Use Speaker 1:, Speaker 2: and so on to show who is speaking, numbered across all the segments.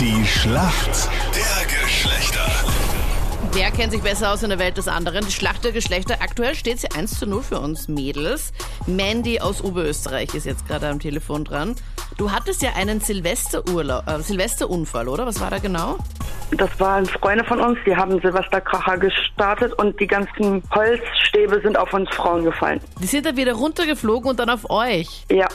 Speaker 1: Die Schlacht der Geschlechter.
Speaker 2: Wer kennt sich besser aus in der Welt des anderen? Die Schlacht der Geschlechter. Aktuell steht sie 1 zu 0 für uns Mädels. Mandy aus Oberösterreich ist jetzt gerade am Telefon dran. Du hattest ja einen Silvesterurlaub, äh, Silvesterunfall, oder? Was war da genau?
Speaker 3: Das waren Freunde von uns, die haben Silvesterkracher gestartet und die ganzen Holzstäbe sind auf uns Frauen gefallen.
Speaker 2: Die sind dann wieder runtergeflogen und dann auf euch.
Speaker 3: Ja,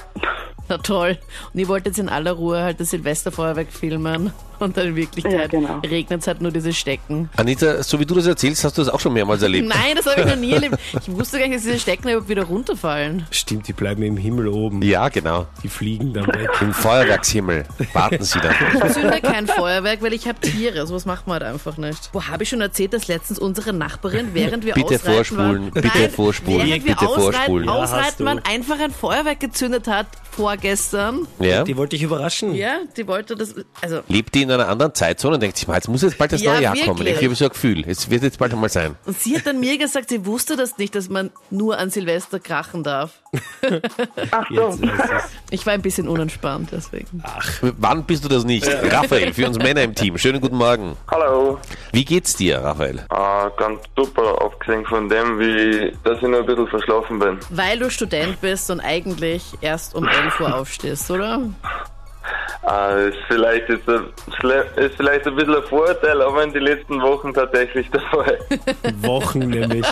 Speaker 2: Na toll. Und ihr wolltet in aller Ruhe halt das Silvesterfeuerwerk filmen. Und dann in Wirklichkeit
Speaker 3: Ja, genau.
Speaker 2: regnet es halt nur diese Stecken.
Speaker 4: Anita, so wie du das erzählst, hast du das auch schon mehrmals erlebt.
Speaker 2: Nein, das habe ich noch nie erlebt. Ich wusste gar nicht, dass diese Stecken überhaupt wieder runterfallen.
Speaker 5: Stimmt, die bleiben im Himmel oben.
Speaker 4: Ja, genau.
Speaker 5: Die fliegen dann weg.
Speaker 4: Im Feuerwerkshimmel warten sie dann.
Speaker 2: Ich zünde kein Feuerwerk, weil ich habe Tiere. Sowas macht man halt einfach nicht. Wo habe ich schon erzählt, dass letztens unsere Nachbarin, während wir
Speaker 4: Bitte
Speaker 2: ausreiten
Speaker 4: vorspulen,
Speaker 2: waren,
Speaker 4: bitte
Speaker 2: Nein,
Speaker 4: vorspulen,
Speaker 2: während wir
Speaker 4: bitte
Speaker 2: ausreiten,
Speaker 4: vorspulen.
Speaker 5: Ja,
Speaker 2: ausreiten
Speaker 5: du.
Speaker 2: waren, einfach ein Feuerwerk gezündet hat vorgestern.
Speaker 4: Ja?
Speaker 5: Die wollte ich überraschen.
Speaker 2: Ja, die wollte das, also
Speaker 4: Lebt die in einer anderen Zeitzone und denkt sich mal, jetzt muss jetzt bald das
Speaker 2: Ja,
Speaker 4: neue Jahr kommen.
Speaker 2: wirklich.
Speaker 4: Ich habe so ein Gefühl, es wird jetzt bald einmal sein.
Speaker 2: Und sie hat dann mir gesagt, sie wusste das nicht, dass man nur an Silvester krachen darf.
Speaker 3: ach so.
Speaker 2: Ich war ein bisschen unentspannt, deswegen.
Speaker 4: Wann bist du das nicht? Raphael, für uns Männer im Team. Schönen guten Morgen.
Speaker 6: Hallo,
Speaker 4: Wie geht's dir, Raphael?
Speaker 6: äh, ganz super, abgesehen von dem, wie, dass ich nur ein bisschen verschlafen bin.
Speaker 2: Weil du Student bist und eigentlich erst um 11 Uhr aufstehst, oder?
Speaker 6: Äh, ist vielleicht ein, ist vielleicht ein bisschen ein Vorteil, aber in den letzten Wochen tatsächlich der Fall.
Speaker 5: Wochen nämlich.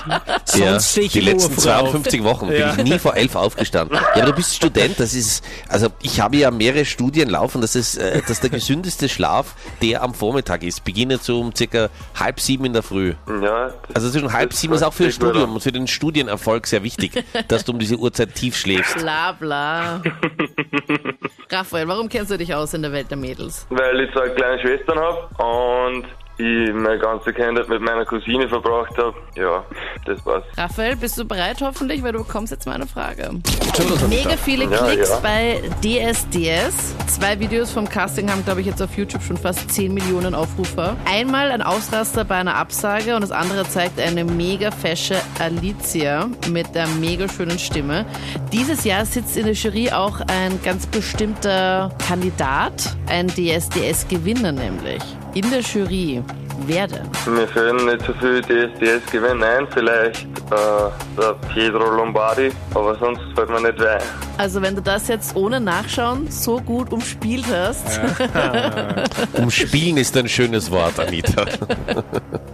Speaker 5: Sonst
Speaker 4: Ja,
Speaker 5: stehe ich
Speaker 4: die letzten
Speaker 5: früh auf.
Speaker 4: 52 Wochen bin
Speaker 5: Ja.
Speaker 4: ich nie vor elf aufgestanden. Ja, aber du bist Student, das ist, also ich habe ja mehrere Studien laufen, dass es, äh, dass der gesündeste Schlaf der am Vormittag ist, beginnt so um circa halb sieben in der Früh.
Speaker 6: Ja,
Speaker 4: Also zwischen halb sieben ist auch für das Studium und für den Studienerfolg sehr wichtig, dass du um diese Uhrzeit tief schläfst.
Speaker 2: Bla bla. Raphael, warum kennst du dich aus in der Welt der Mädels?
Speaker 6: Weil ich zwei kleine Schwestern habe und ich meine ganze Kindheit mit meiner Cousine verbracht habe. Ja, das war's.
Speaker 2: Raphael, bist du bereit hoffentlich, weil du bekommst jetzt meine Frage. Mega viele
Speaker 6: Ja,
Speaker 2: Klicks
Speaker 6: ja.
Speaker 2: bei DSDS. Zwei Videos vom Casting haben, glaube ich, jetzt auf YouTube schon fast 10 Millionen Aufrufer. Einmal ein Ausraster bei einer Absage und das andere zeigt eine mega fesche Alicia mit der mega schönen Stimme. Dieses Jahr sitzt in der Jury auch ein ganz bestimmter Kandidat, ein DSDS-Gewinner nämlich. In der Jury. Wer denn?
Speaker 6: Mir fehlen nicht so viele DSDS-Gewinne ein, vielleicht äh, der Pietro Lombardi, aber sonst fällt mir nicht ein.
Speaker 2: Also wenn du das jetzt ohne Nachschauen so gut umspielt hast,
Speaker 4: Umspielen ist ein schönes Wort, Anita.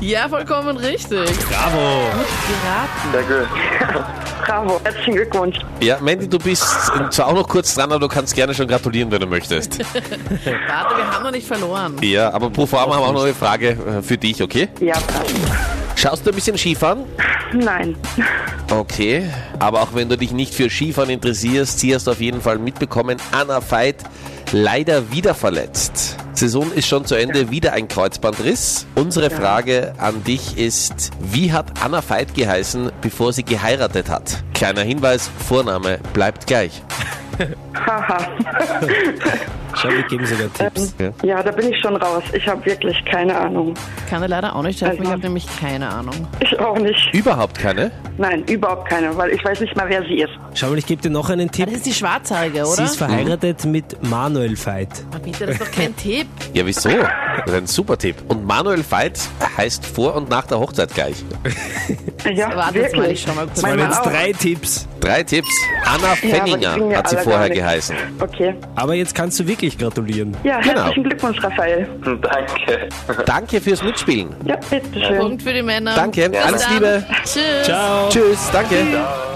Speaker 2: ja, vollkommen richtig.
Speaker 5: Bravo.
Speaker 2: Geraten.
Speaker 6: Sehr gut.
Speaker 3: Bravo, herzlichen Glückwunsch.
Speaker 4: Ja, Mandy, du bist zwar auch noch kurz dran, aber du kannst gerne schon gratulieren, wenn du möchtest.
Speaker 2: Warte, wir haben noch nicht verloren.
Speaker 4: Ja, aber pro forma haben wir auch noch eine Frage äh, für dich, okay?
Speaker 3: Ja, passt.
Speaker 4: Schaust du ein bisschen Skifahren?
Speaker 3: Nein.
Speaker 4: Okay. Aber auch wenn du dich nicht für Skifahren interessierst, sie hast du auf jeden Fall mitbekommen, Anna Veit leider wieder verletzt. Saison ist schon zu Ende, wieder ein Kreuzbandriss. Unsere Frage an dich ist, wie hat Anna Veit geheißen, bevor sie geheiratet hat? Kleiner Hinweis, Vorname bleibt gleich.
Speaker 3: Haha.
Speaker 5: Schau, wir geben sogar Tipps.
Speaker 3: Ja, da bin ich schon raus. Ich habe wirklich keine Ahnung.
Speaker 2: Kann er leider auch nicht helfen, ich
Speaker 3: Also-
Speaker 2: habe nämlich keine Ahnung.
Speaker 3: Ich auch nicht.
Speaker 4: Überhaupt keine?
Speaker 3: Nein, überhaupt keine, weil ich weiß nicht mal, wer sie ist.
Speaker 5: Schau mal, ich gebe dir noch einen
Speaker 2: Ah,
Speaker 5: Tipp.
Speaker 2: Das ist die Schwarzhaarige,
Speaker 5: Sie
Speaker 2: oder?
Speaker 5: ist verheiratet mit Manuel Veit.
Speaker 2: Aber bitte, das ist doch kein Tipp.
Speaker 4: Ja, wieso? Das ist ein super Tipp. Und Manuel Veit heißt vor und nach der Hochzeit gleich.
Speaker 3: Ja,
Speaker 2: Warte jetzt mal, ich schau mal kurz.
Speaker 5: Das waren jetzt drei Tipps.
Speaker 4: Drei Tipps. Anna Fenninger
Speaker 3: ja
Speaker 4: hat sie vorher geheißen.
Speaker 3: Okay.
Speaker 5: Aber jetzt kannst du wirklich gratulieren.
Speaker 3: Ja,
Speaker 4: Genau.
Speaker 3: herzlichen Glückwunsch, Raphael.
Speaker 6: Danke.
Speaker 4: Danke fürs Mitspielen.
Speaker 3: Ja, bitteschön.
Speaker 2: Punkt für die Männer.
Speaker 4: Danke,
Speaker 2: Bis
Speaker 4: alles
Speaker 2: dann.
Speaker 4: Liebe.
Speaker 2: Tschüss.
Speaker 5: Ciao.
Speaker 4: Tschüss, danke.
Speaker 6: Ciao.